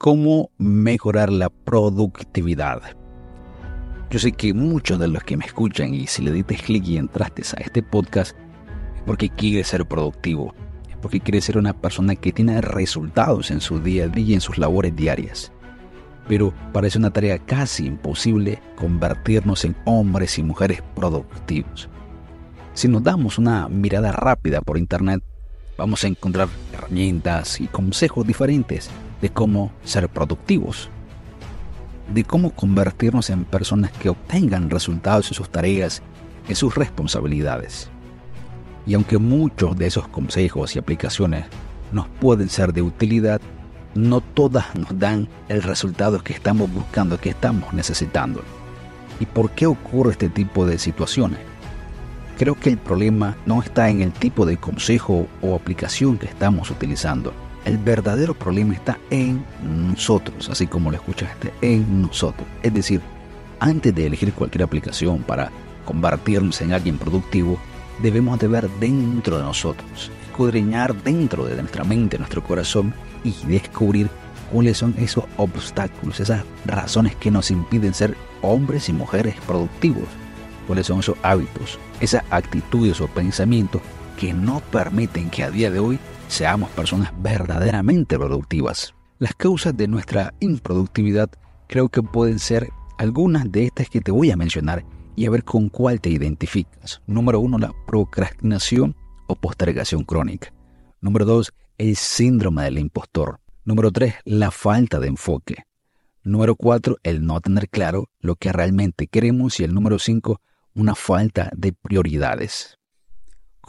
cómo mejorar la productividad. Yo sé que muchos de los que me escuchan y si le diste clic y entraste a este podcast es porque quieres ser productivo, es porque quieres ser una persona que tiene resultados en su día a día y en sus labores diarias. Pero parece una tarea casi imposible convertirnos en hombres y mujeres productivos. Si nos damos una mirada rápida por internet, vamos a encontrar herramientas y consejos diferentes de cómo ser productivos, de cómo convertirnos en personas que obtengan resultados en sus tareas, en sus responsabilidades. Y aunque muchos de esos consejos y aplicaciones nos pueden ser de utilidad, no todas nos dan el resultado que estamos buscando, que estamos necesitando. ¿Y por qué ocurre este tipo de situaciones? Creo que el problema no está en el tipo de consejo o aplicación que estamos utilizando. El verdadero problema está en nosotros, así como lo escuchaste, en nosotros. Es decir, antes de elegir cualquier aplicación para convertirnos en alguien productivo, debemos de ver dentro de nosotros, escudriñar dentro de nuestra mente, nuestro corazón y descubrir cuáles son esos obstáculos, esas razones que nos impiden ser hombres y mujeres productivos cuáles son esos hábitos, esas actitudes o pensamientos que no permiten que a día de hoy seamos personas verdaderamente productivas. Las causas de nuestra improductividad creo que pueden ser algunas de estas que te voy a mencionar y a ver con cuál te identificas. Número uno, la procrastinación o postergación crónica. Número dos, el síndrome del impostor. Número tres, la falta de enfoque. Número cuatro, el no tener claro lo que realmente queremos. Y el número cinco, una falta de prioridades.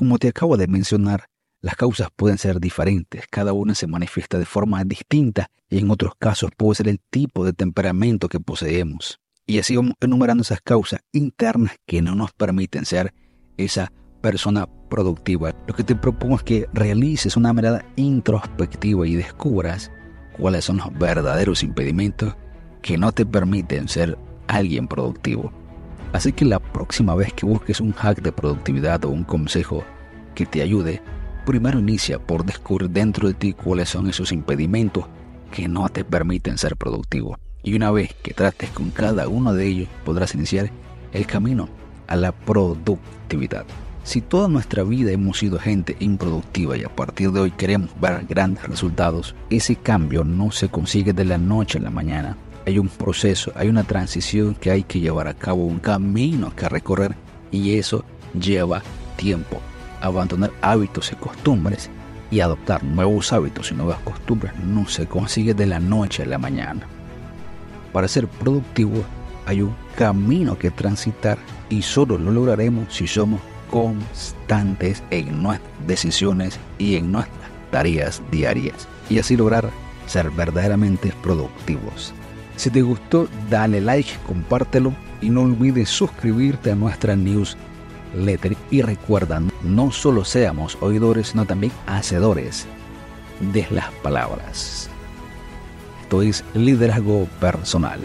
Como te acabo de mencionar, las causas pueden ser diferentes, cada una se manifiesta de forma distinta y en otros casos puede ser el tipo de temperamento que poseemos. Y así vamos enumerando esas causas internas que no nos permiten ser esa persona productiva. Lo que te propongo es que realices una mirada introspectiva y descubras cuáles son los verdaderos impedimentos que no te permiten ser alguien productivo. Así que la próxima vez que busques un hack de productividad o un consejo que te ayude, primero inicia por descubrir dentro de ti cuáles son esos impedimentos que no te permiten ser productivo. Y una vez que trates con cada uno de ellos, podrás iniciar el camino a la productividad. Si toda nuestra vida hemos sido gente improductiva y a partir de hoy queremos ver grandes resultados, ese cambio no se consigue de la noche a la mañana hay un proceso, hay una transición que hay que llevar a cabo, un camino que recorrer y eso lleva tiempo. Abandonar hábitos y costumbres y adoptar nuevos hábitos y nuevas costumbres no se consigue de la noche a la mañana. Para ser productivo hay un camino que transitar y solo lo lograremos si somos constantes en nuestras decisiones y en nuestras tareas diarias y así lograr ser verdaderamente productivos. Si te gustó, dale like, compártelo y no olvides suscribirte a nuestra newsletter. Y recuerda, no solo seamos oidores, sino también hacedores de las palabras. Esto es liderazgo personal.